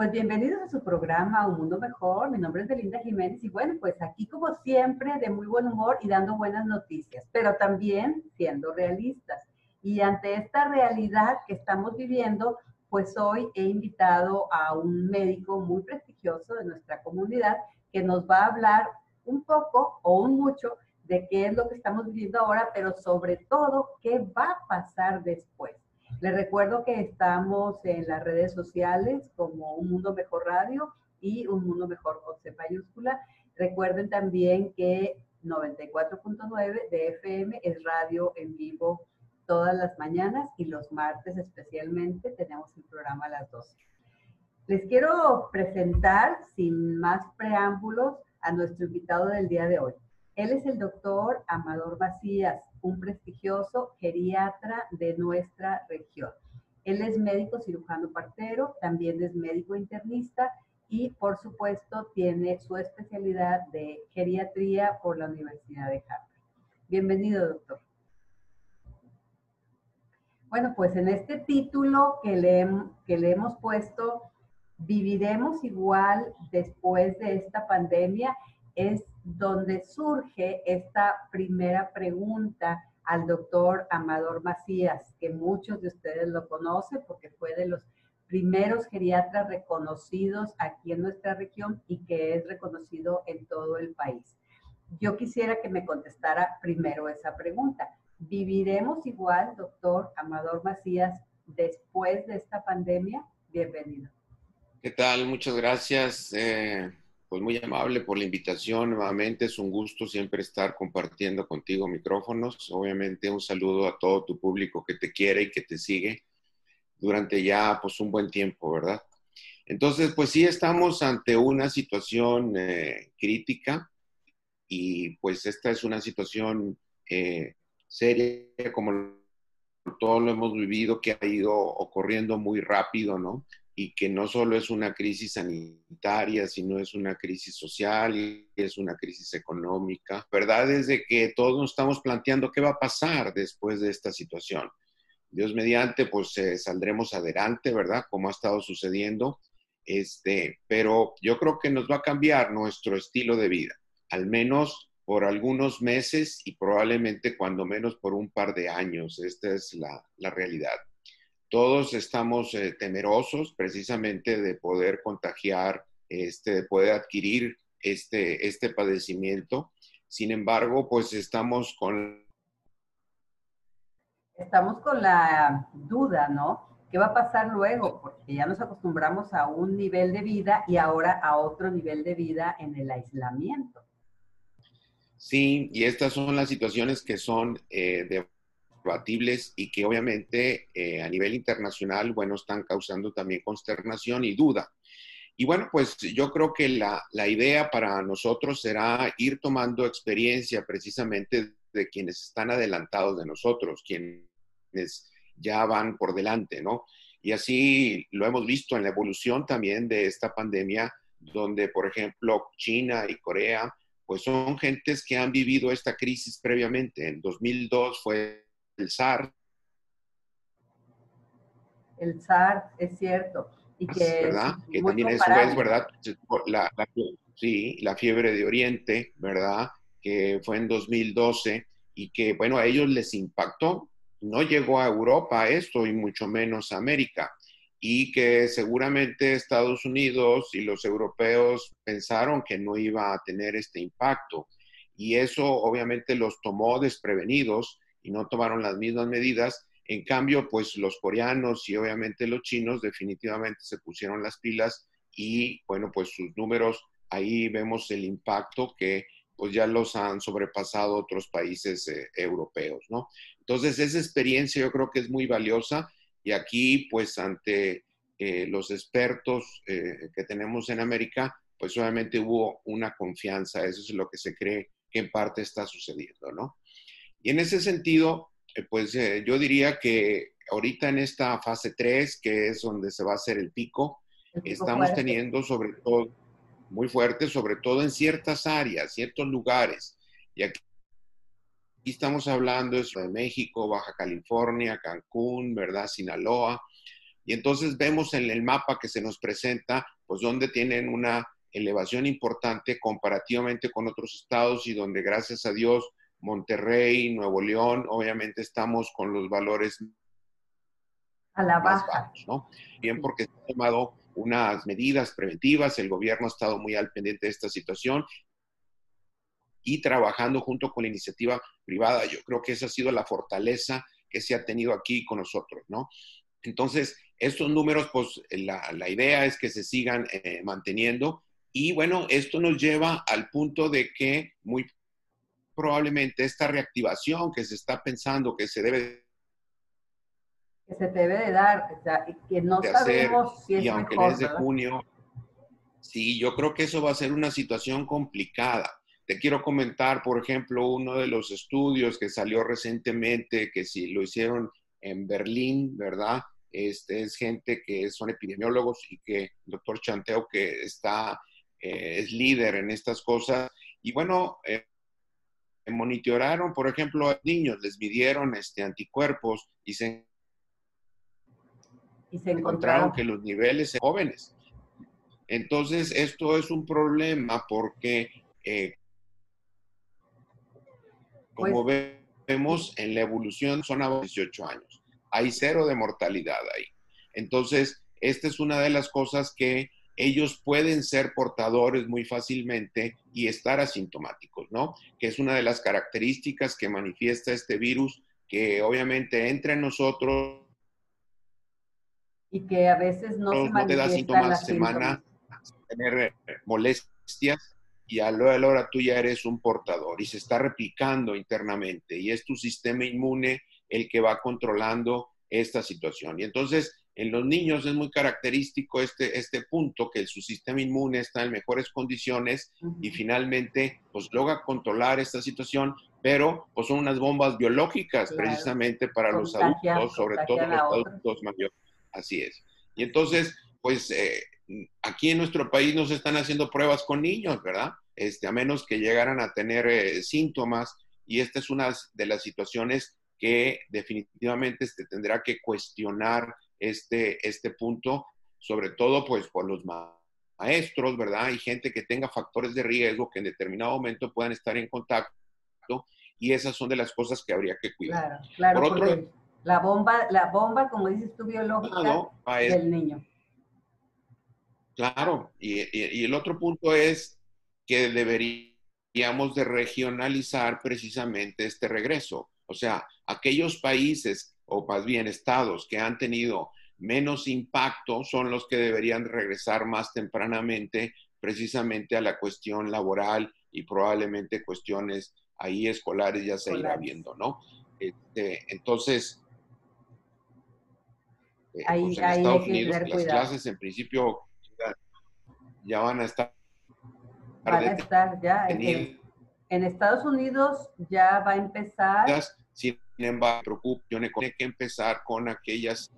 Pues bienvenidos a su programa Un Mundo Mejor. Mi nombre es Belinda Jiménez y bueno, pues aquí como siempre de muy buen humor y dando buenas noticias, pero también siendo realistas. Y ante esta realidad que estamos viviendo, pues hoy he invitado a un médico muy prestigioso de nuestra comunidad que nos va a hablar un poco o un mucho de qué es lo que estamos viviendo ahora, pero sobre todo qué va a pasar después. Les recuerdo que estamos en las redes sociales como Un Mundo Mejor Radio y Un Mundo Mejor con C mayúscula. Recuerden también que 94.9 de FM es radio en vivo todas las mañanas y los martes especialmente tenemos el programa a las 12. Les quiero presentar sin más preámbulos a nuestro invitado del día de hoy. Él es el doctor Amador Macías, un prestigioso geriatra de nuestra región. Él es médico cirujano partero, también es médico internista y por supuesto tiene su especialidad de geriatría por la Universidad de Harvard. Bienvenido, doctor. Bueno, pues en este título que le, que le hemos puesto, ¿viviremos igual después de esta pandemia? Es donde surge esta primera pregunta al doctor Amador Macías, que muchos de ustedes lo conocen porque fue de los primeros geriatras reconocidos aquí en nuestra región y que es reconocido en todo el país. Yo quisiera que me contestara primero esa pregunta. ¿Viviremos igual, doctor Amador Macías, después de esta pandemia? Bienvenido. ¿Qué tal? Muchas gracias. Eh, pues muy amable por la invitación. Nuevamente es un gusto siempre estar compartiendo contigo micrófonos. Obviamente un saludo a todo tu público que te quiere y que te sigue durante ya pues un buen tiempo, ¿verdad? Entonces, pues sí estamos ante una situación eh, crítica y pues esta es una situación eh, seria como todo lo hemos vivido, que ha ido ocurriendo muy rápido, ¿no? Y que no solo es una crisis sanitaria, sino es una crisis social y es una crisis económica. Verdad es de que todos nos estamos planteando qué va a pasar después de esta situación. Dios mediante, pues eh, saldremos adelante, ¿verdad? Como ha estado sucediendo. Este, pero yo creo que nos va a cambiar nuestro estilo de vida, al menos por algunos meses y probablemente cuando menos por un par de años. Esta es la, la realidad. Todos estamos eh, temerosos precisamente de poder contagiar, este, de poder adquirir este, este padecimiento. Sin embargo, pues estamos con... Estamos con la duda, ¿no? ¿Qué va a pasar luego? Porque ya nos acostumbramos a un nivel de vida y ahora a otro nivel de vida en el aislamiento. Sí, y estas son las situaciones que son eh, debatibles y que obviamente eh, a nivel internacional, bueno, están causando también consternación y duda. Y bueno, pues yo creo que la, la idea para nosotros será ir tomando experiencia precisamente de quienes están adelantados de nosotros, quienes ya van por delante, ¿no? Y así lo hemos visto en la evolución también de esta pandemia, donde, por ejemplo, China y Corea pues son gentes que han vivido esta crisis previamente. En 2002 fue el SARS. El SARS, es cierto. Y que ¿verdad? Que también eso es, ¿verdad? La, sí, la fiebre de Oriente, ¿verdad? Que fue en 2012 y que, bueno, a ellos les impactó. No llegó a Europa esto y mucho menos a América y que seguramente Estados Unidos y los europeos pensaron que no iba a tener este impacto. Y eso obviamente los tomó desprevenidos y no tomaron las mismas medidas. En cambio, pues los coreanos y obviamente los chinos definitivamente se pusieron las pilas y bueno, pues sus números, ahí vemos el impacto que pues ya los han sobrepasado otros países eh, europeos, ¿no? Entonces, esa experiencia yo creo que es muy valiosa y aquí, pues, ante eh, los expertos eh, que tenemos en América, pues obviamente hubo una confianza, eso es lo que se cree que en parte está sucediendo, ¿no? Y en ese sentido, eh, pues yo diría que ahorita en esta fase 3, que es donde se va a hacer el pico, estamos teniendo sobre todo, muy fuerte, sobre todo en ciertas áreas, ciertos lugares. Y aquí Aquí estamos hablando de México, Baja California, Cancún, ¿verdad? Sinaloa. Y entonces vemos en el mapa que se nos presenta, pues donde tienen una elevación importante comparativamente con otros estados y donde gracias a Dios Monterrey, Nuevo León, obviamente estamos con los valores a la baja. ¿no? Bien, porque se han tomado unas medidas preventivas, el gobierno ha estado muy al pendiente de esta situación y trabajando junto con la iniciativa privada. Yo creo que esa ha sido la fortaleza que se ha tenido aquí con nosotros, ¿no? Entonces, estos números, pues la, la idea es que se sigan eh, manteniendo y bueno, esto nos lleva al punto de que muy probablemente esta reactivación que se está pensando que se debe que se debe de dar, o sea, que no sabemos si es y aunque mejor, es de junio, sí, yo creo que eso va a ser una situación complicada. Te quiero comentar, por ejemplo, uno de los estudios que salió recientemente, que si lo hicieron en Berlín, ¿verdad? Este, es gente que son epidemiólogos y que el doctor Chanteo, que está, eh, es líder en estas cosas. Y bueno, eh, monitoraron, por ejemplo, a niños, les midieron este, anticuerpos y se, y se encontraron que los niveles en jóvenes. Entonces, esto es un problema porque, eh, como Pues- vemos en la evolución, son a 18 años. Hay cero de mortalidad ahí. Entonces, esta es una de las cosas que ellos pueden ser portadores muy fácilmente y estar asintomáticos, ¿no? Que es una de las características que manifiesta este virus, que obviamente entra en nosotros, y que a veces no, se no te da síntomas semana, tener eh, molestias y a lo de la hora tú ya eres un portador y se está replicando internamente y es tu sistema inmune el que va controlando esta situación. Y entonces en los niños es muy característico este, este punto que su sistema inmune está en mejores condiciones Ujú. y finalmente pues logra controlar esta situación, pero pues son unas bombas biológicas Claro. precisamente para los Contagian- adultos, sobre todo los adultos mayores. Así es. Y entonces, pues eh, aquí en nuestro país no se están haciendo pruebas con niños, ¿verdad? Este, a menos que llegaran a tener eh, síntomas. Y esta es una de las situaciones que definitivamente se tendrá que cuestionar este, este punto, sobre todo pues por los ma- maestros, ¿verdad? Y gente que tenga factores de riesgo que en determinado momento puedan estar en contacto. Y esas son de las cosas que habría que cuidar. Claro, claro, Por otro- la bomba, la bomba, como dices tú, biológica Lado, a del niño. Claro, y, y- y el otro punto es que deberíamos de regionalizar precisamente este regreso. O sea, aquellos países, o más bien estados, que han tenido menos impacto son los que deberían regresar más tempranamente precisamente a la cuestión laboral y probablemente cuestiones ahí escolares ya se irá viendo, ¿no? Este, entonces, eh, Ahí- pues en ahí Estados Unidos las cuidado. clases en principio ya, ya van a estar Van a estar ya. En, detenidas, en Estados Unidos ya va a empezar. Sin embargo, preocupación tiene que empezar con aquellas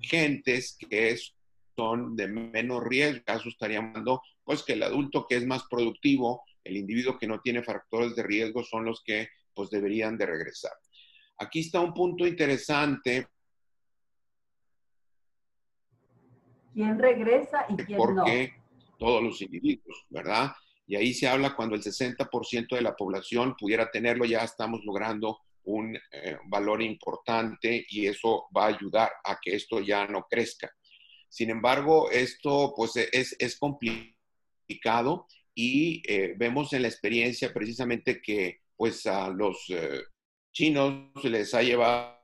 gentes que es- son de menos riesgo. Caso estaría hablando, pues que el adulto que es más productivo, el individuo que no tiene factores de riesgo son los que pues deberían de regresar. Aquí está un punto interesante ¿Quién regresa y quién no? porque todos los individuos, ¿verdad? Y ahí se habla cuando el 60% de la población pudiera tenerlo, ya estamos logrando un eh, valor importante y eso va a ayudar a que esto ya no crezca. Sin embargo, esto pues es, es complicado y eh, vemos en la experiencia precisamente que pues a los eh, chinos les ha llevado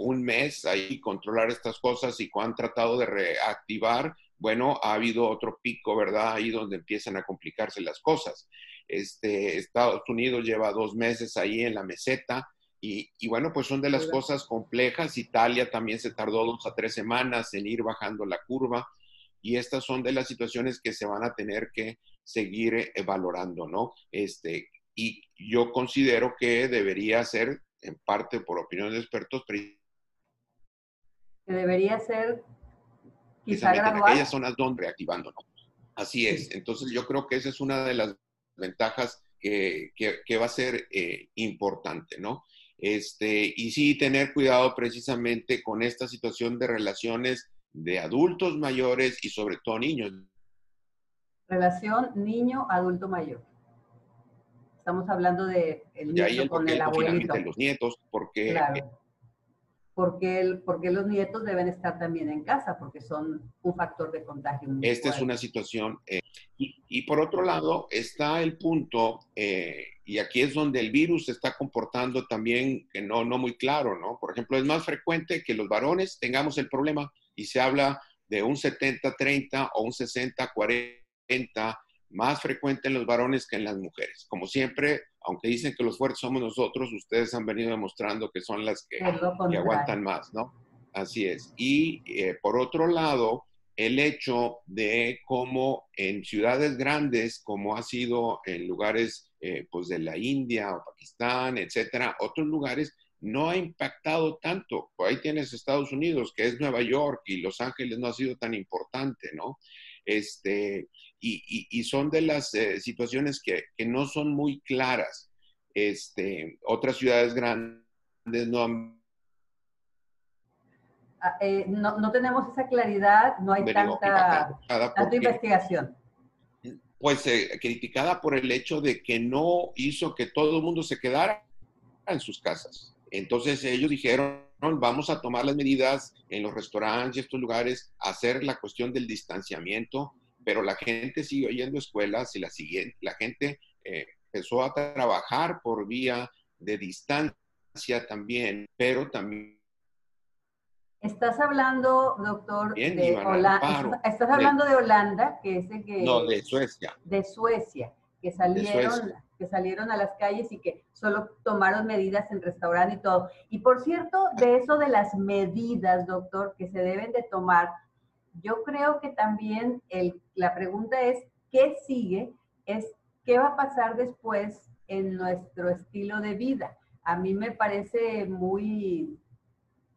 un mes ahí controlar estas cosas y cuando han tratado de reactivar, bueno, ha habido otro pico, ¿verdad? Ahí donde empiezan a complicarse las cosas. Este, Estados Unidos lleva dos meses ahí en la meseta y, y bueno, pues son de las cosas complejas. Italia también se tardó dos a tres semanas en ir bajando la curva y estas son de las situaciones que se van a tener que seguir eh, valorando, ¿no? Este, y yo considero que debería ser, en parte por opinión de expertos, Que debería ser quizá en aquellas zonas donde reactivando, ¿no? Así es. Entonces yo creo que esa es una de las ventajas que, que- que va a ser eh, importante, ¿no? Este, y sí tener cuidado precisamente con esta situación de relaciones de adultos mayores y sobre todo niños. Relación niño-adulto mayor. Estamos hablando de el nieto con el, abuelito. De los nietos, porque claro porque, porque los nietos deben estar también en casa, porque son un factor de contagio. Esta es una situación. Eh, y, por otro lado está el punto, eh, y aquí es donde el virus se está comportando también que no, no muy claro, ¿no? Por ejemplo, es más frecuente que los varones tengamos el problema y se habla de un 70-30 o un 60-40 más frecuente en los varones que en las mujeres. Como siempre, aunque dicen que los fuertes somos nosotros, ustedes han venido demostrando que son las que, aguantan más, ¿no? Así es. Y eh, por otro lado, el hecho de cómo en ciudades grandes, como ha sido en lugares eh, pues de la India o Pakistán, etcétera, otros lugares, no ha impactado tanto. Por ahí tienes Estados Unidos, que es Nueva York, y Los Ángeles no ha sido tan importante, ¿no? Este, y, son de las eh, situaciones que, no son muy claras. Este, otras ciudades grandes no han... Ah, eh, no, tenemos esa claridad, no hay tanta, investigación. Pues eh, criticada por el hecho de que no hizo que todo el mundo se quedara en sus casas. Entonces ellos dijeron, vamos a tomar las medidas en los restaurantes y estos lugares, hacer la cuestión del distanciamiento, pero la gente sigue yendo a escuelas y la, siguiente, la gente eh, empezó a trabajar por vía de distancia también, pero también... Estás hablando, doctor, de Holanda. Estás hablando de, Holanda, que es el que... No, de Suecia. De Suecia, que salieron, que salieron a las calles y que solo tomaron medidas en restaurante y todo. Y por cierto, de eso de las medidas, doctor, que se deben de tomar, yo creo que también la pregunta es, ¿qué sigue? Es, ¿qué va a pasar después en nuestro estilo de vida? A mí me parece muy,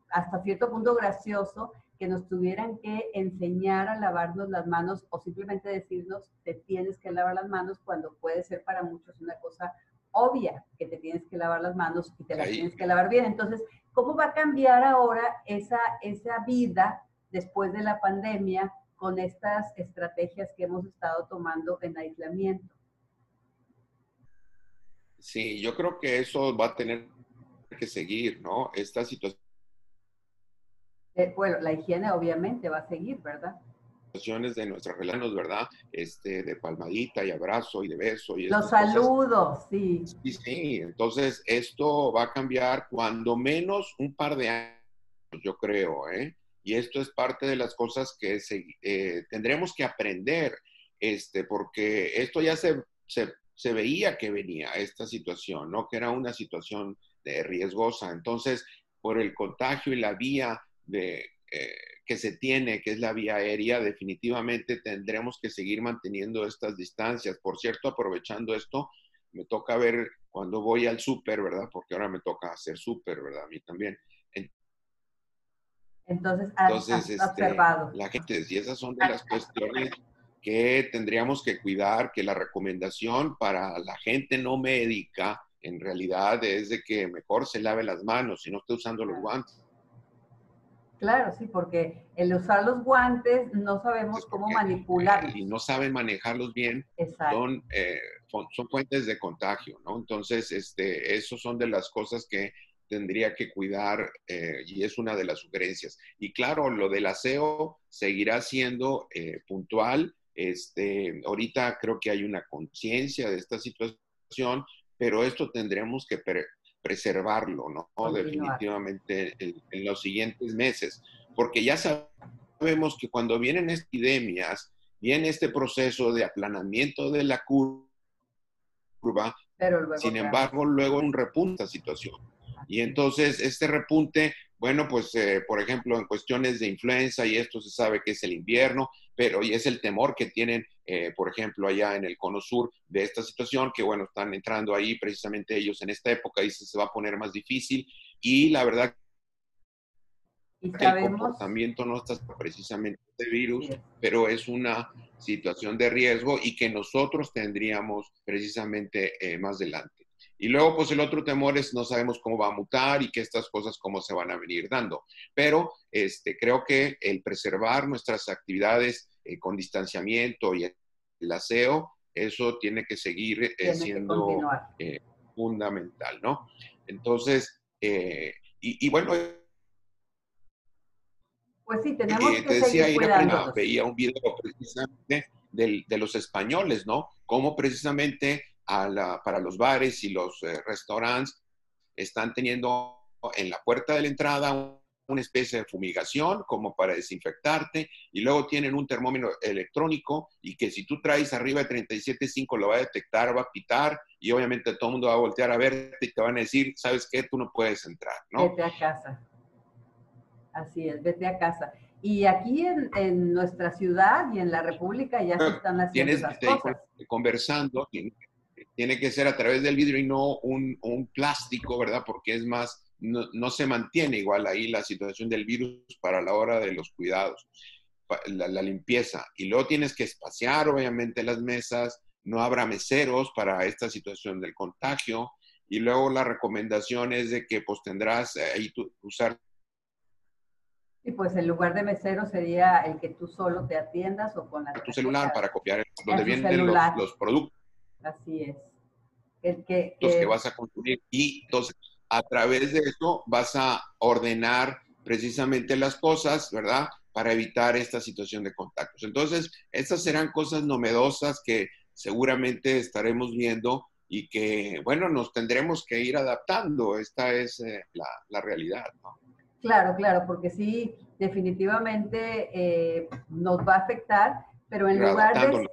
hasta cierto punto gracioso que nos tuvieran que enseñar a lavarnos las manos o simplemente decirnos, te tienes que lavar las manos cuando puede ser para muchos una cosa obvia, que te tienes que lavar las manos y te las tienes que lavar bien. Entonces, ¿cómo va a cambiar ahora esa, esa vida después de la pandemia con estas estrategias que hemos estado tomando en aislamiento. Sí, yo creo que eso va a tener que seguir, ¿no? Esta situación. Eh, bueno, la higiene obviamente va a seguir, ¿verdad? Situaciones de nuestras relaciones, ¿verdad? Este, de palmadita y abrazo y de beso. Y Los saludos, sí. Sí, sí. Entonces, esto va a cambiar cuando menos un par de años, yo creo, ¿eh? Y esto es parte de las cosas que eh, tendremos que aprender, este, porque esto ya se, se, veía que venía, esta situación, ¿no? Que era una situación de riesgosa. Entonces, por el contagio y la vía de, eh, que se tiene, que es la vía aérea, definitivamente tendremos que seguir manteniendo estas distancias. Por cierto, aprovechando esto, me toca ver cuando voy al súper, ¿verdad? Porque ahora me toca hacer súper, ¿verdad? A mí también. Entonces, has, este, observado. La gente, y esas son de las cuestiones que tendríamos que cuidar, que la recomendación para la gente no médica en realidad es de que mejor se lave las manos y no esté usando los guantes. Claro, sí, porque el usar los guantes no sabemos cómo manipularlos. y no saben manejarlos bien, son, eh, son fuentes de contagio, ¿no? Entonces, este, esos son de las cosas que tendría que cuidar eh, y es una de las sugerencias. Y claro, lo del aseo seguirá siendo eh, puntual. Este, ahorita creo que hay una conciencia de esta situación, pero esto tendremos que preservarlo, ¿no? Definitivamente en, los siguientes meses, porque ya sabemos que cuando vienen epidemias, viene este proceso de aplanamiento de la curva, pero sin embargo, luego un repunta situación. Y entonces este repunte, bueno, pues eh, por ejemplo en cuestiones de influenza y esto se sabe que es el invierno, pero y es el temor que tienen, eh, por ejemplo, allá en el cono sur de esta situación, que bueno, están entrando ahí precisamente ellos en esta época, y se va a poner más difícil y la verdad el comportamiento no está precisamente de virus, pero es una situación de riesgo y que nosotros tendríamos precisamente eh, más adelante. Y luego, pues el otro temor es no sabemos cómo va a mutar y que estas cosas cómo se van a venir dando. Pero este, creo que el preservar nuestras actividades eh, con distanciamiento y el aseo, eso tiene que seguir eh, siendo eh, fundamental, ¿no? Entonces, y, bueno... Pues sí, tenemos que te decía, seguir veía un video precisamente de los españoles, ¿no? Cómo precisamente para los bares y los eh, restaurantes están teniendo en la puerta de la entrada una especie de fumigación como para desinfectarte y luego tienen un termómetro electrónico y que si tú traes arriba de 37.5 lo va a detectar, va a pitar y obviamente todo el mundo va a voltear a verte y te van a decir, ¿sabes qué? Tú no puedes entrar, ¿no? Vete a casa. Así es, vete a casa. Y aquí en, nuestra ciudad y en la República ya se están haciendo Tienes, cosas. Conversando, tiene que ser a través del vidrio y no un, un plástico, ¿verdad? Porque es más, no, no, se mantiene igual ahí la situación del virus para la hora de los cuidados, la, la, limpieza. Y luego tienes que espaciar, obviamente, las mesas, no habrá meseros para esta situación del contagio. Y luego la recomendación es de que pues tendrás ahí tu, usar y pues el lugar de mesero sería el que tú solo te atiendas o con la tu celular para copiar donde vienen los, los, productos. Así es. El que, los que vas a consumir. Y entonces, a través de eso vas a ordenar precisamente las cosas, ¿verdad? Para evitar esta situación de contactos. Entonces, estas serán cosas novedosas que seguramente estaremos viendo y que, bueno, nos tendremos que ir adaptando. Esta es eh, la, la, realidad, ¿no? Claro, claro, porque sí, definitivamente eh, nos va a afectar, pero en lugar de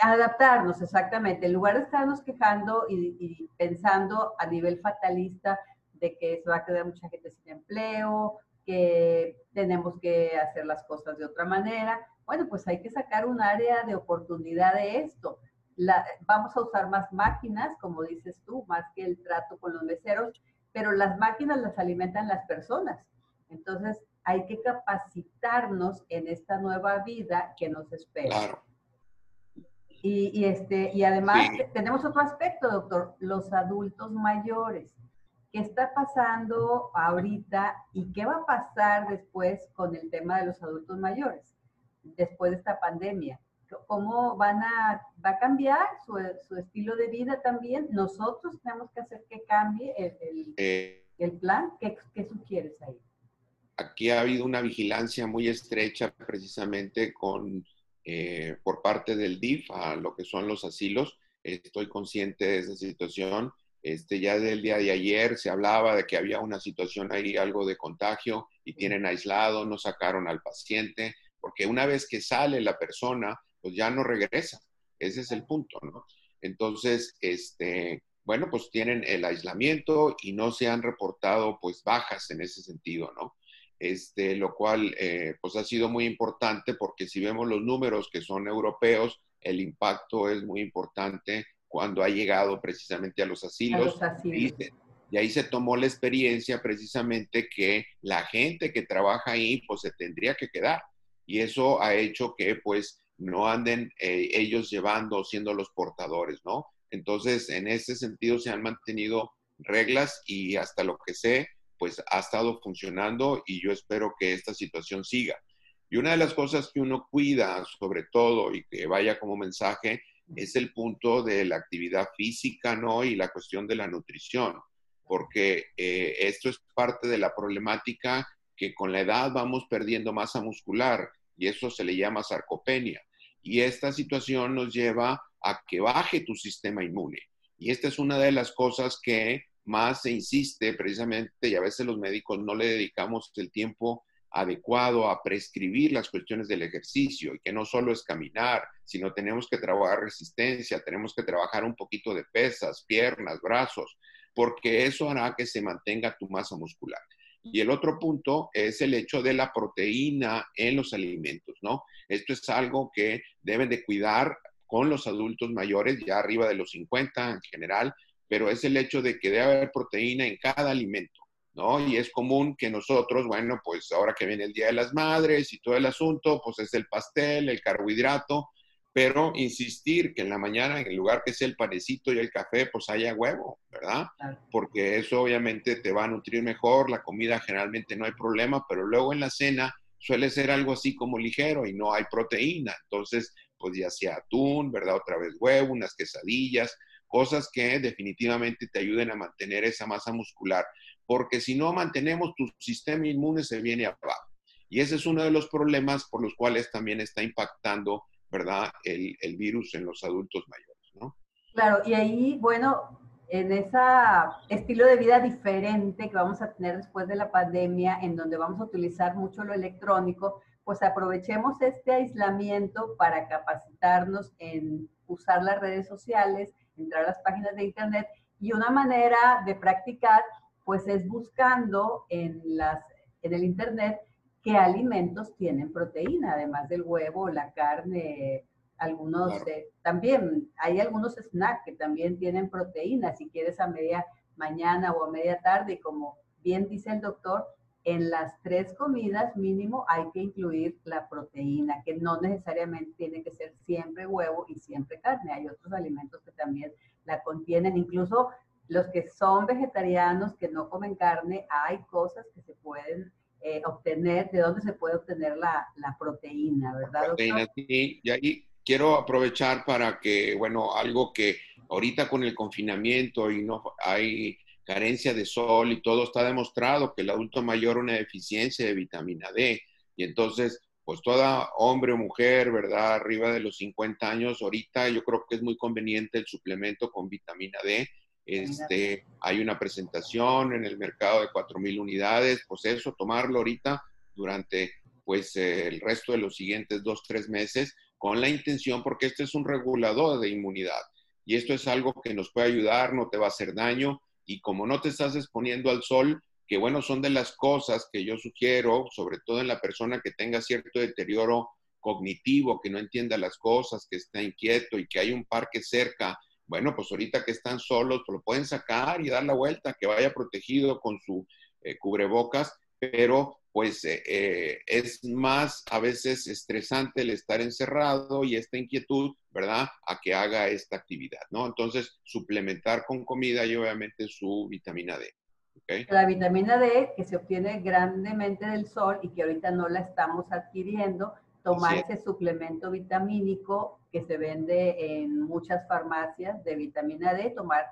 adaptarnos, exactamente, en lugar de estarnos quejando y, pensando a nivel fatalista de que se va a quedar mucha gente sin empleo, que tenemos que hacer las cosas de otra manera, bueno, pues hay que sacar un área de oportunidad de esto. vamos a usar más máquinas, como dices tú, más que el trato con los meseros, pero las máquinas las alimentan las personas. Entonces, hay que capacitarnos en esta nueva vida que nos espera. Claro. Y, este, y además tenemos otro aspecto, doctor, los adultos mayores. ¿Qué está pasando ahorita y qué va a pasar después con el tema de los adultos mayores, después de esta pandemia? ¿Cómo van a, va a cambiar su, su estilo de vida también? Nosotros tenemos que hacer que cambie el, el, eh. el plan. ¿Qué, ¿Qué sugieres ahí? aquí ha habido una vigilancia muy estrecha precisamente con, eh, por parte del DIF a lo que son los asilos. Estoy consciente de esa situación. Este, ya del día de ayer se hablaba de que había una situación ahí, algo de contagio, y tienen aislado, no sacaron al paciente, porque una vez que sale la persona, pues ya no regresa. Ese es el punto, ¿no? Entonces, este, bueno, pues tienen el aislamiento y no se han reportado pues bajas en ese sentido, ¿no? este, lo cual eh, pues ha sido muy importante porque si vemos los números que son europeos, el impacto es muy importante cuando ha llegado precisamente a los asilos. Y, ahí se tomó la experiencia precisamente que la gente que trabaja ahí pues se tendría que quedar. Y eso ha hecho que pues no anden eh, ellos llevando, siendo los portadores, ¿no? Entonces, en ese sentido se han mantenido reglas y hasta lo que sé, pues ha estado funcionando y yo espero que esta situación siga. Y una de las cosas que uno cuida, sobre todo, y que vaya como mensaje, es el punto de la actividad física, ¿no? Y la cuestión de la nutrición, porque eh, esto es parte de la problemática que con la edad vamos perdiendo masa muscular y eso se le llama sarcopenia. Y esta situación nos lleva a que baje tu sistema inmune. Y esta es una de las cosas que más se insiste precisamente, y a veces los médicos no le dedicamos el tiempo adecuado a prescribir las cuestiones del ejercicio y que no solo es caminar, sino tenemos que trabajar resistencia, tenemos que trabajar un poquito de pesas, piernas, brazos, porque eso hará que se mantenga tu masa muscular. Y el otro punto es el hecho de la proteína en los alimentos, ¿no? Esto es algo que deben de cuidar con los adultos mayores, ya arriba de los 50 en general, pero es el hecho de que debe haber proteína en cada alimento, ¿no? Y es común que nosotros, bueno, pues ahora que viene el Día de las Madres y todo el asunto, pues es el pastel, el carbohidrato, pero insistir que en la mañana, en lugar que sea el panecito y el café, pues haya huevo, ¿verdad? Porque eso obviamente te va a nutrir mejor, la comida generalmente no hay problema, pero luego en la cena suele ser algo así como ligero y no hay proteína. Entonces, pues ya sea atún, ¿verdad? Otra vez huevo, unas quesadillas, cosas que definitivamente te ayuden a mantener esa masa muscular, porque si no mantenemos tu sistema inmune se viene abajo. Y ese es uno de los problemas por los cuales también está impactando ¿verdad? El, el virus en los adultos mayores, ¿no? Claro, y ahí, bueno, en ese estilo de vida diferente que vamos a tener después de la pandemia, en donde vamos a utilizar mucho lo electrónico, pues aprovechemos este aislamiento para capacitarnos en usar las redes sociales, entrar a las páginas de internet y una manera de practicar pues es buscando en las en el internet qué alimentos tienen proteína, además del huevo, la carne, algunos también, hay algunos snacks que también tienen proteína, si quieres a media mañana o a media tarde, como bien dice el doctor, en las tres comidas mínimo hay que incluir la proteína, que no necesariamente tiene que ser siempre huevo y siempre carne. Hay otros alimentos que también la contienen, incluso los que son vegetarianos, que no comen carne, hay cosas que se pueden eh, obtener, de dónde se puede obtener la, la proteína, ¿verdad? Proteína, sí, y ahí quiero aprovechar para que, bueno, algo que ahorita con el confinamiento y no hay carencia de sol y todo está demostrado que el adulto mayor una deficiencia de vitamina D y entonces pues toda hombre o mujer, ¿verdad? Arriba de los 50 años, ahorita yo creo que es muy conveniente el suplemento con vitamina D este, hay una presentación en el mercado de 4.000 unidades, pues eso, tomarlo ahorita durante pues el resto de los siguientes dos, tres meses con la intención, porque este es un regulador de inmunidad y esto es algo que nos puede ayudar, no te va a hacer daño y como no te estás exponiendo al sol, que bueno, son de las cosas que yo sugiero, sobre todo en la persona que tenga cierto deterioro cognitivo, que no entienda las cosas, que está inquieto y que hay un parque cerca bueno, pues ahorita que están solos, pues lo pueden sacar y dar la vuelta, que vaya protegido con su eh, cubrebocas, pero pues eh, eh, es más a veces estresante el estar encerrado y esta inquietud, ¿verdad? A que haga esta actividad, ¿no? Entonces, suplementar con comida y obviamente su vitamina D. ¿okay? La vitamina D que se obtiene grandemente del sol y que ahorita no la estamos adquiriendo, tomar ese suplemento vitamínico que se vende en muchas farmacias de vitamina D, tomar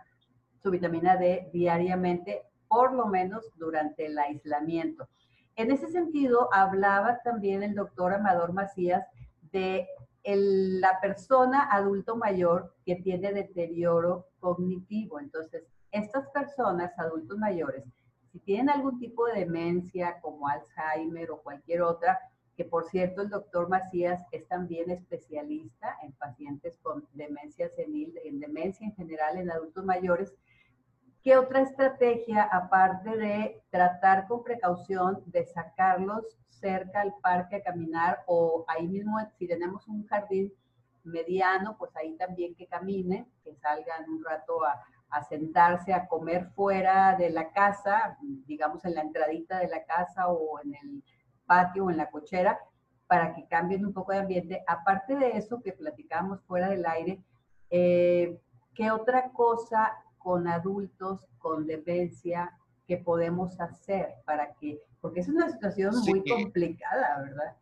su vitamina D diariamente, por lo menos durante el aislamiento. En ese sentido, hablaba también el doctor Amador Macías de la persona adulto mayor que tiene deterioro cognitivo. Entonces, estas personas, adultos mayores, si tienen algún tipo de demencia como Alzheimer o cualquier otra, que por cierto el doctor Macías es también especialista en pacientes con demencia senil, en demencia en general en adultos mayores. ¿Qué otra estrategia, aparte de tratar con precaución de sacarlos cerca al parque a caminar o ahí mismo, si tenemos un jardín mediano, pues ahí también que caminen, que salgan un rato a, a sentarse a comer fuera de la casa, digamos en la entradita de la casa o en el patio o en la cochera para que cambien un poco de ambiente. Aparte de eso que platicábamos fuera del aire, eh, ¿qué otra cosa con adultos con demencia que podemos hacer para que, porque es una situación muy complicada, ¿verdad?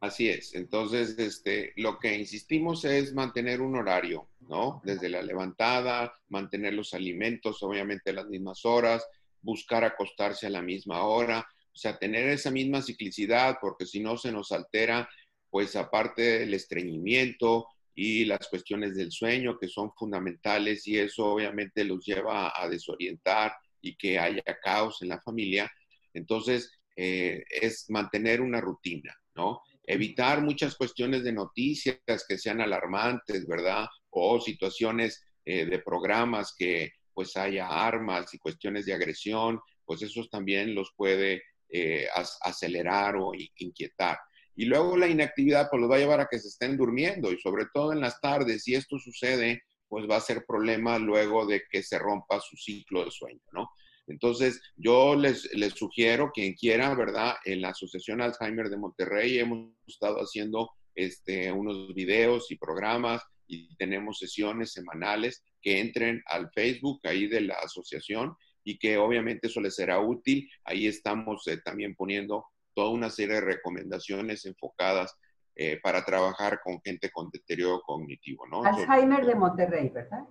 Así es. Entonces, este, lo que insistimos es mantener un horario, ¿no? Desde la levantada, mantener los alimentos, obviamente a las mismas horas, buscar acostarse a la misma hora, o sea, tener esa misma ciclicidad, porque si no se nos altera, pues aparte del estreñimiento y las cuestiones del sueño, que son fundamentales, y eso obviamente los lleva a desorientar y que haya caos en la familia. Entonces, eh, es mantener una rutina, ¿no? Evitar muchas cuestiones de noticias que sean alarmantes, ¿verdad? O situaciones eh, de programas que pues haya armas y cuestiones de agresión, pues esos también los puede eh, acelerar o inquietar. Y luego la inactividad pues los va a llevar a que se estén durmiendo y sobre todo en las tardes, si esto sucede, pues va a ser problema luego de que se rompa su ciclo de sueño, ¿no? Entonces, yo les, sugiero, quien quiera, ¿verdad? En la Asociación Alzheimer de Monterrey hemos estado haciendo este, unos videos y programas y tenemos sesiones semanales que entren al Facebook ahí de la asociación y que obviamente eso les será útil. Ahí estamos eh, también poniendo toda una serie de recomendaciones enfocadas eh, para trabajar con gente con deterioro cognitivo, ¿no? Alzheimer de Monterrey, ¿verdad?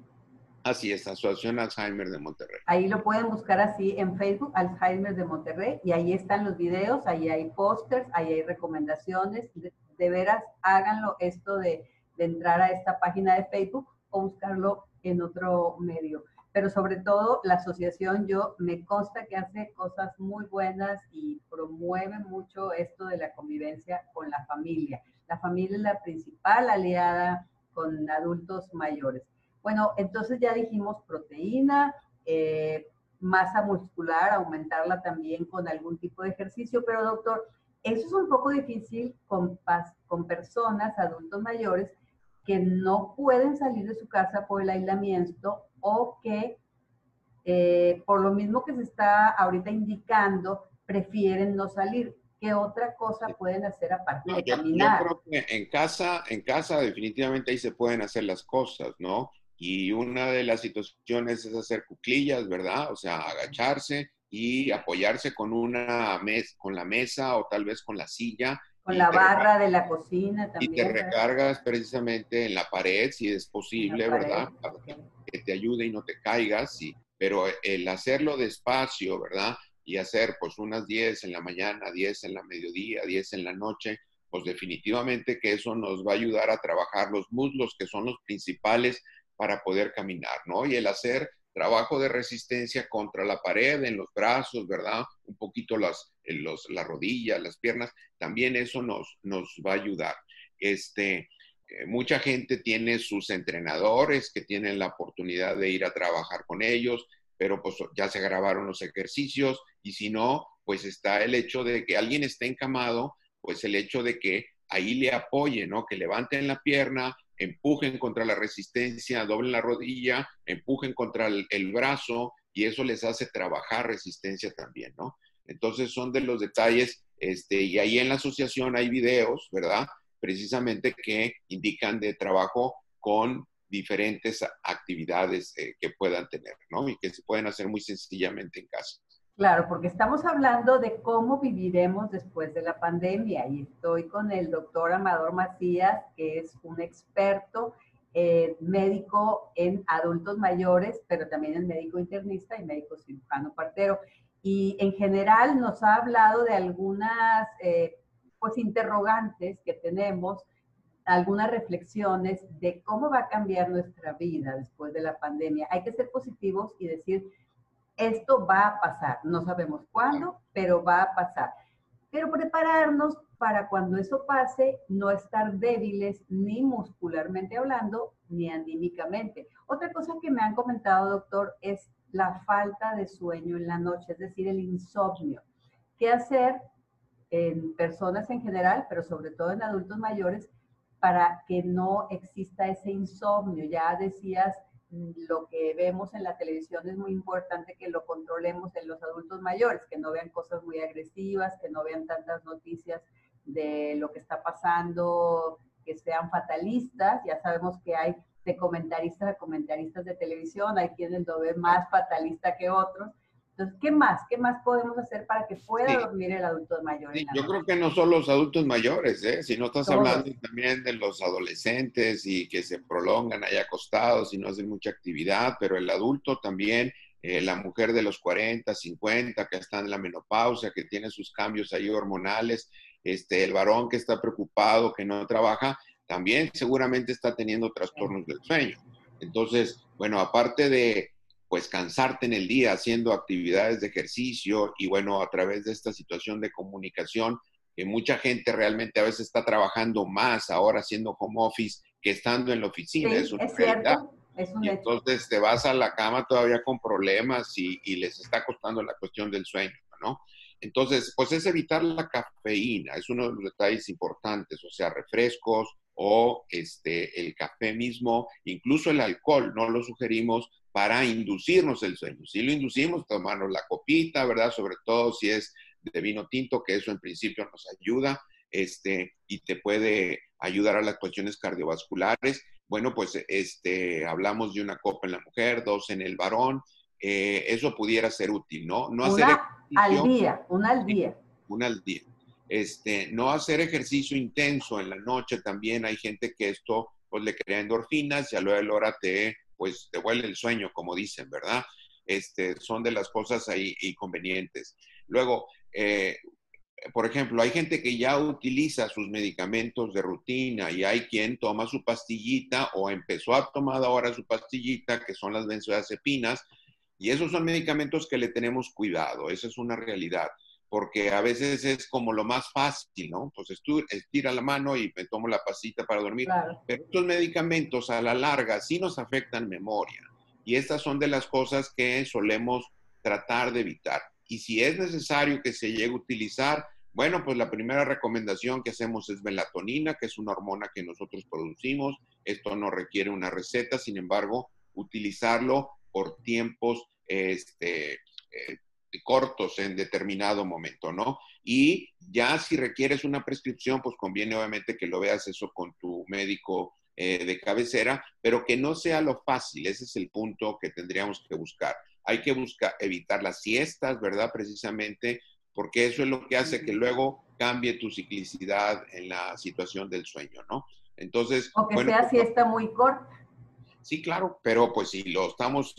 Así es, Asociación Alzheimer de Monterrey. Ahí lo pueden buscar así en Facebook, Alzheimer de Monterrey, y ahí están los videos, ahí hay pósters, ahí hay recomendaciones. De, veras, háganlo esto de, de entrar a esta página de Facebook o buscarlo en otro medio pero sobre todo la asociación yo me consta que hace cosas muy buenas y promueve mucho esto de la convivencia con la familia. La familia es la principal aliada con adultos mayores. Bueno, entonces ya dijimos proteína, eh, masa muscular, aumentarla también con algún tipo de ejercicio, pero doctor, eso es un poco difícil con, con personas, adultos mayores, que no pueden salir de su casa por el aislamiento o que eh, por lo mismo que se está ahorita indicando, prefieren no salir. ¿Qué otra cosa pueden hacer aparte de caminar? Yo creo que en casa, en casa definitivamente ahí se pueden hacer las cosas, ¿no? Y una de las situaciones es hacer cuclillas, ¿verdad? O sea, agacharse y apoyarse con una mesa, con la mesa o tal vez con la silla. Con la barra de la cocina también. Y te recargas precisamente en la pared, si es posible, ¿verdad? Que te ayude y no te caigas. Y, pero el hacerlo despacio, ¿verdad? Y hacer pues unas 10 en la mañana, 10 en la mediodía, 10 en la noche, pues definitivamente que eso nos va a ayudar a trabajar los muslos, que son los principales para poder caminar, ¿no? Y el hacer trabajo de resistencia contra la pared, en los brazos, ¿verdad? Un poquito las, los, las rodillas, las piernas, también eso nos, nos va a ayudar. Este, mucha gente tiene sus entrenadores que tienen la oportunidad de ir a trabajar con ellos, pero pues ya se grabaron los ejercicios y si no, pues está el hecho de que alguien esté encamado, pues el hecho de que ahí le apoyen, ¿no? Que levanten la pierna, empujen contra la resistencia, doblen la rodilla, empujen contra el, el brazo y eso les hace trabajar resistencia también, ¿no? Entonces son de los detalles, este, y ahí en la asociación hay videos, ¿verdad? Precisamente que indican de trabajo con diferentes actividades eh, que puedan tener, ¿no? Y que se pueden hacer muy sencillamente en casa. Claro, porque estamos hablando de cómo viviremos después de la pandemia y estoy con el doctor Amador Macías, que es un experto eh, médico en adultos mayores, pero también en médico internista y médico cirujano partero. Y en general nos ha hablado de algunas eh, pues interrogantes que tenemos, algunas reflexiones de cómo va a cambiar nuestra vida después de la pandemia. Hay que ser positivos y decir, esto va a pasar. No sabemos cuándo, pero va a pasar. Pero prepararnos para cuando eso pase, no estar débiles ni muscularmente hablando, ni anímicamente. Otra cosa que me han comentado, doctor, es la falta de sueño en la noche, es decir, el insomnio. ¿Qué hacer en personas en general, pero sobre todo en adultos mayores, para que no exista ese insomnio. Ya decías, mm, lo que vemos en la televisión es muy importante que lo controlemos en los adultos mayores, que no vean cosas muy agresivas, que no vean tantas noticias de lo que está pasando, que sean fatalistas. Ya sabemos que hay de comentaristas a comentaristas de televisión, hay quienes lo ven más fatalista que otros. Entonces, ¿qué más? ¿Qué más podemos hacer para que pueda dormir el adulto mayor? yo creo que no solo los adultos mayores, ¿eh? si no estás hablando también de los adolescentes y que se prolongan ahí acostados y no hacen mucha actividad, pero el adulto también, eh, la mujer de los 40, 50, que está en la menopausia, que tiene sus cambios ahí hormonales, este, el varón que está preocupado, que no trabaja, también seguramente está teniendo trastornos del sueño. Entonces, bueno, aparte de, pues cansarte en el día haciendo actividades de ejercicio y bueno, a través de esta situación de comunicación, que mucha gente realmente a veces está trabajando más ahora haciendo home office que estando en la oficina. es una realidad. y entonces te vas a la cama todavía con problemas y, y, les está costando la cuestión del sueño, ¿no? Entonces, pues es evitar la cafeína, es uno de los detalles importantes, o sea, refrescos o este, el café mismo, incluso el alcohol, no lo sugerimos para inducirnos el sueño. Si lo inducimos, tomarnos la copita, ¿verdad? Sobre todo si es de vino tinto, que eso en principio nos ayuda este, y te puede ayudar a las cuestiones cardiovasculares. Bueno, pues este, hablamos de una copa en la mujer, dos en el varón. Eh, eso pudiera ser útil, ¿no? No hacer al día, una al día. Una al día. Este, no hacer ejercicio intenso en la noche también. Hay gente que esto pues le crea endorfinas y a lo de la hora te, pues, te huele el sueño, como dicen, ¿verdad? Este, son de las cosas ahí inconvenientes. Luego, eh, por ejemplo, hay gente que ya utiliza sus medicamentos de rutina y hay quien toma su pastillita o empezó a tomar ahora su pastillita, que son las benzodiazepinas, y esos son medicamentos que le tenemos cuidado, esa es una realidad, porque a veces es como lo más fácil, ¿no? Pues estira la mano y me tomo la pastilla para dormir, pero estos medicamentos a la larga sí nos afectan memoria, y estas son de las cosas que solemos tratar de evitar. Y si es necesario que se llegue a utilizar, bueno, pues la primera recomendación que hacemos es melatonina, que es una hormona que nosotros producimos. Esto no requiere una receta, sin embargo, utilizarlo por tiempos este, eh, cortos en determinado momento, ¿no? Y ya si requieres una prescripción, pues conviene obviamente que lo veas eso con tu médico eh, de cabecera, pero que no sea lo fácil, ese es el punto que tendríamos que buscar. Hay que buscar evitar las siestas, ¿verdad? Precisamente porque eso es lo que hace que luego cambie tu ciclicidad en la situación del sueño, ¿no? Entonces... O que sea pues, siesta muy corta. Sí, claro, pero pues si lo estamos,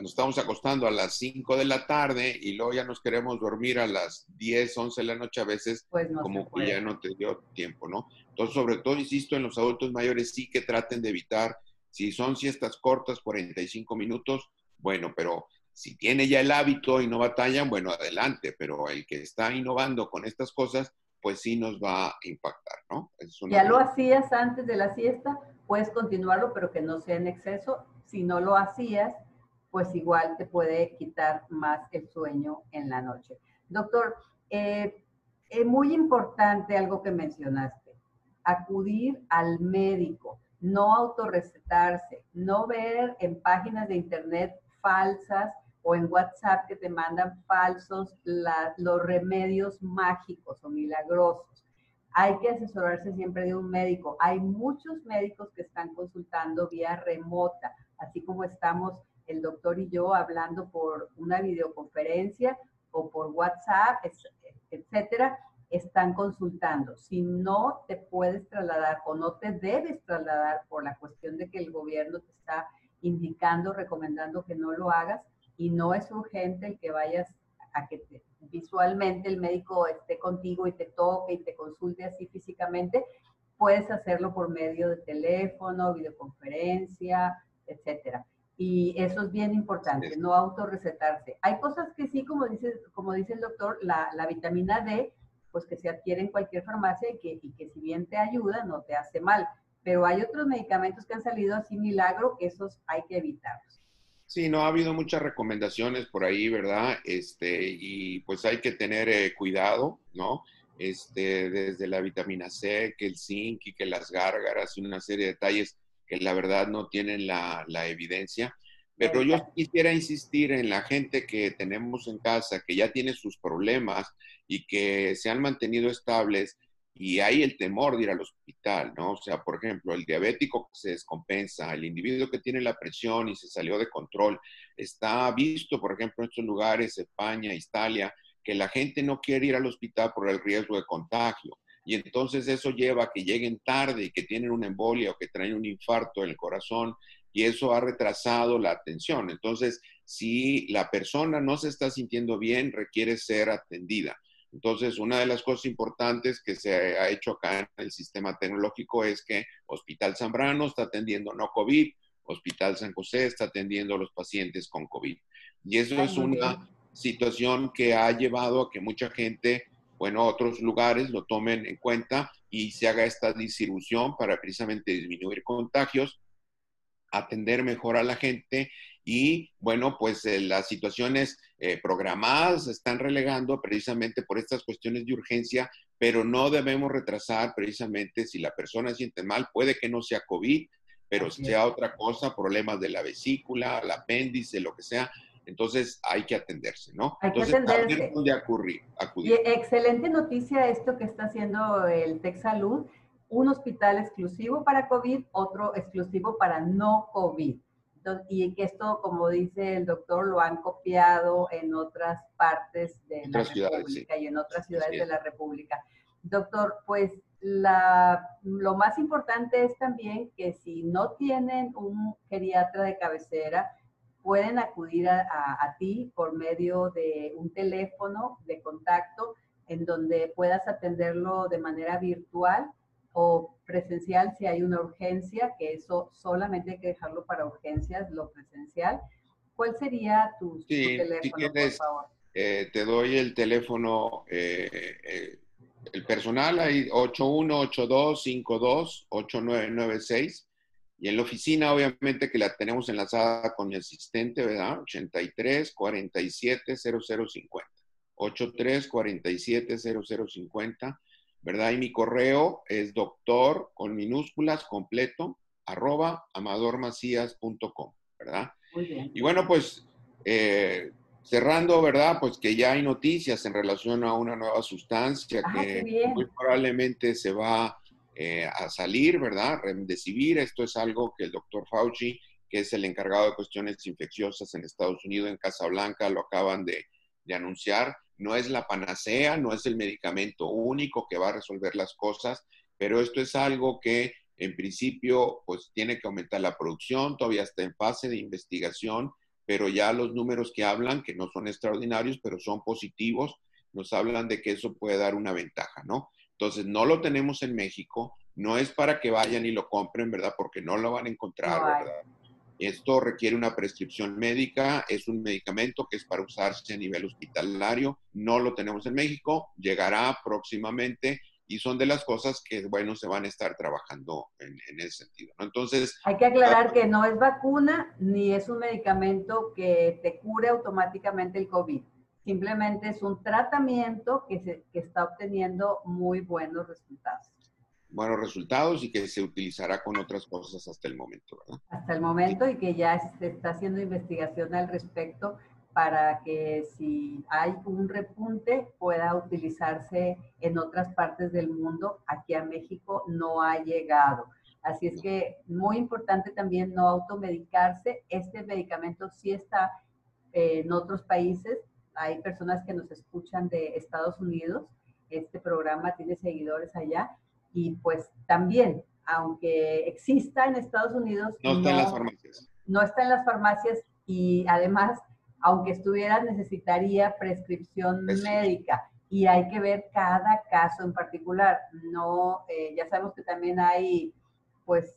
nos estamos acostando a las 5 de la tarde y luego ya nos queremos dormir a las 10, 11 de la noche, a veces pues como que ya no te dio tiempo, ¿no? Entonces, sobre todo, insisto, en los adultos mayores sí que traten de evitar, si son siestas cortas, 45 minutos, bueno, pero si tiene ya el hábito y no batallan, bueno, adelante, pero el que está innovando con estas cosas, pues sí nos va a impactar, ¿no? ya lo hacías antes de la siesta, puedes continuarlo, pero que no sea en exceso. Si no lo hacías, pues igual te puede quitar más el sueño en la noche. Doctor, eh, es muy importante algo que mencionaste, acudir al médico, no autorrecetarse, no ver en páginas de internet falsas o en WhatsApp que te mandan falsos los remedios mágicos o milagrosos. Hay que asesorarse siempre de un médico. Hay muchos médicos que están consultando vía remota, así como estamos el doctor y yo hablando por una videoconferencia o por WhatsApp, etcétera, están consultando. Si no te puedes trasladar o no te debes trasladar por la cuestión de que el gobierno te está indicando, recomendando que no lo hagas y no es urgente el que vayas a que visualmente el médico esté contigo y te toque y te consulte así físicamente, puedes hacerlo por medio de teléfono, videoconferencia, etcétera. Y eso es bien importante, no autorrecetarse. Hay cosas que sí, como dice, como dice el doctor, la, la vitamina D, pues que se adquiere en cualquier farmacia y que, y que si bien te ayuda, no te hace mal pero hay otros medicamentos que han salido así milagro, esos hay que evitarlos. Sí, no ha habido muchas recomendaciones por ahí, ¿verdad? Este, y pues hay que tener eh, cuidado, ¿no? Este, desde la vitamina C, que el zinc y que las gárgaras y una serie de detalles que la verdad no tienen la, la evidencia. Pero yo quisiera insistir en la gente que tenemos en casa, que ya tiene sus problemas y que se han mantenido estables, y hay el temor de ir al hospital, ¿no? O sea, por ejemplo, el diabético que se descompensa, el individuo que tiene la presión y se salió de control, está visto, por ejemplo, en estos lugares, España, Italia, que la gente no quiere ir al hospital por el riesgo de contagio. Y entonces eso lleva a que lleguen tarde y que tienen una embolia o que traen un infarto en el corazón y eso ha retrasado la atención. Entonces, si la persona no se está sintiendo bien, requiere ser atendida. Entonces, una de las cosas importantes que se ha hecho acá en el sistema tecnológico es que Hospital Zambrano está atendiendo no COVID, Hospital San José está atendiendo a los pacientes con COVID. Y eso es una situación que ha llevado a que mucha gente, bueno, otros lugares lo tomen en cuenta y se haga esta distribución para precisamente disminuir contagios, atender mejor a la gente y bueno, pues eh, las situaciones eh, programadas se están relegando precisamente por estas cuestiones de urgencia, pero no debemos retrasar precisamente si la persona siente mal, puede que no sea COVID, pero sea otra cosa, problemas de la vesícula, el apéndice, lo que sea, entonces hay que atenderse, ¿no? Hay entonces, que atenderse. dónde acudir, Y excelente noticia esto que está haciendo el Tech Salud, un hospital exclusivo para COVID, otro exclusivo para no COVID. y que esto, como dice el doctor, lo han copiado en otras partes de la República y en otras ciudades de la República. Doctor, pues la, lo más importante es también que si no tienen un geriatra de cabecera, pueden acudir a, a, ti por medio de un teléfono de contacto en donde puedas atenderlo de manera virtual o presencial si hay una urgencia, que eso solamente hay que dejarlo para urgencias, lo presencial. ¿Cuál sería tu, teléfono, por favor? Eh, te doy el teléfono, eh, eh, el personal, hay 8182528996. Y en la oficina, obviamente, que la tenemos enlazada con mi asistente, ¿verdad? 83 47 0050. 83 47 0050 ¿verdad? Y mi correo es doctor con minúsculas completo arroba amadormacías.com, ¿verdad? Muy bien. Y bueno, pues eh, cerrando, ¿verdad? Pues que ya hay noticias en relación a una nueva sustancia ah, que muy probablemente se va eh, a salir, ¿verdad? Remdesivir, esto es algo que el doctor Fauci, que es el encargado de cuestiones infecciosas en Estados Unidos, en Casablanca, lo acaban de, de anunciar no es la panacea, no es el medicamento único que va a resolver las cosas, pero esto es algo que en principio pues tiene que aumentar la producción, todavía está en fase de investigación, pero ya los números que hablan, que no son extraordinarios, pero son positivos, nos hablan de que eso puede dar una ventaja, ¿no? Entonces, no lo tenemos en México, no es para que vayan y lo compren, ¿verdad? Porque no lo van a encontrar, ¿verdad? Esto requiere una prescripción médica, es un medicamento que es para usarse a nivel hospitalario, no lo tenemos en México, llegará próximamente y son de las cosas que, bueno, se van a estar trabajando en, ese sentido. Entonces... Hay que aclarar que no es vacuna ni es un medicamento que te cure automáticamente el COVID. Simplemente es un tratamiento que, se, que está obteniendo muy buenos resultados buenos resultados y que se utilizará con otras cosas hasta el momento, ¿verdad? Hasta el momento y que ya se está haciendo investigación al respecto para que si hay un repunte pueda utilizarse en otras partes del mundo. Aquí a México no ha llegado. Así es que muy importante también no automedicarse. Este medicamento sí está en otros países. Hay personas que nos escuchan de Estados Unidos. Este programa tiene seguidores allá y pues también, aunque exista en Estados Unidos, no está en las farmacias. No está en las farmacias y además, aunque estuviera, necesitaría prescripción médica y hay que ver cada caso en particular. No, eh, ya sabemos que también hay, pues,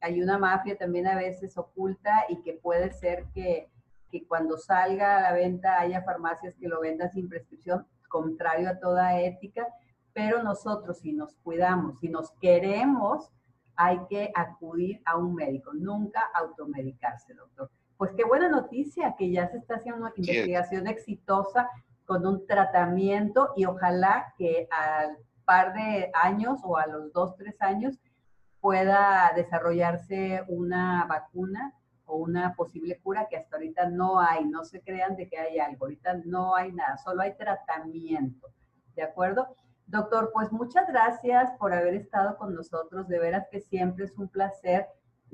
hay una mafia también a veces oculta y que puede ser que, que cuando salga a la venta haya farmacias que lo vendan sin prescripción, contrario a toda ética pero nosotros si nos cuidamos, si nos queremos, hay que acudir a un médico, nunca automedicarse, doctor. Pues qué buena noticia que ya se está haciendo una investigación exitosa con un tratamiento y ojalá que al par de años o a los dos, tres años pueda desarrollarse una vacuna o una posible cura que hasta ahorita no hay. No se crean de que hay algo, ahorita no hay nada, solo hay tratamiento. ¿De acuerdo? Doctor, pues muchas gracias por haber estado con nosotros. De veras que siempre es un placer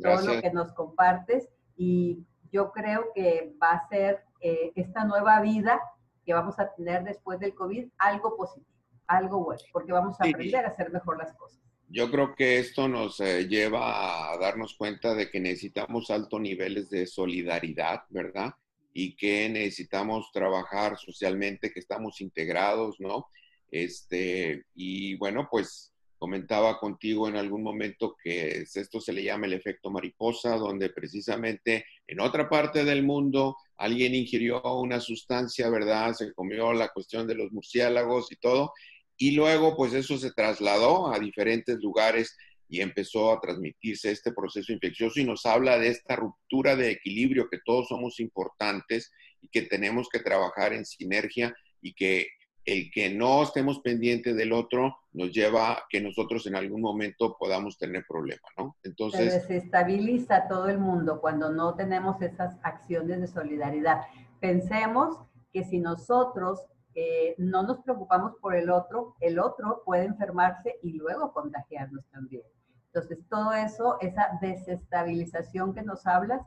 todo lo que nos compartes y yo creo que va a ser eh, esta nueva vida que vamos a tener después del COVID algo positivo, algo bueno, porque vamos a aprender a hacer mejor las cosas. Yo creo que esto nos eh, lleva a darnos cuenta de que necesitamos altos niveles de solidaridad, ¿verdad? Y que necesitamos trabajar socialmente, que estamos integrados, ¿no? Este, y bueno, pues comentaba contigo en algún momento que esto se le llama el efecto mariposa, donde precisamente en otra parte del mundo alguien ingirió una sustancia, ¿verdad? Se comió la cuestión de los murciélagos y todo, y luego pues eso se trasladó a diferentes lugares y empezó a transmitirse este proceso infeccioso y nos habla de esta ruptura de equilibrio que todos somos importantes y que tenemos que trabajar en sinergia y que el que no estemos pendientes del otro nos lleva a que nosotros en algún momento podamos tener problemas, ¿no? Entonces... Se desestabiliza todo el mundo cuando no tenemos esas acciones de solidaridad. Pensemos que si nosotros porque no nos preocupamos por el otro, el otro puede enfermarse y luego contagiarnos también. Entonces, todo eso, esa desestabilización que nos hablas,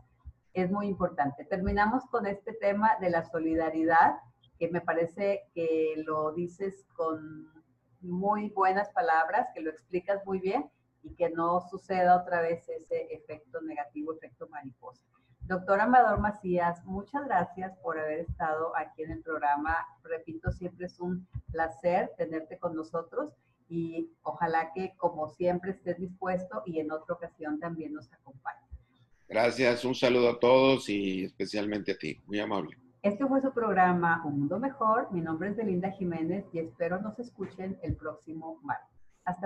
es muy importante. Terminamos con este tema de la solidaridad, que me parece que lo dices con muy buenas palabras, que lo explicas muy bien y que no suceda otra vez ese efecto negativo, efecto mariposa. Doctor Amador Macías, muchas gracias por haber estado aquí en el programa. Repito, siempre es un placer tenerte con nosotros y ojalá que como siempre estés dispuesto y en otra ocasión también nos acompañes. Gracias, un saludo a todos y especialmente a ti, muy amable. Este fue su programa Un Mundo Mejor. Mi nombre es Belinda Jiménez y espero nos escuchen el próximo martes.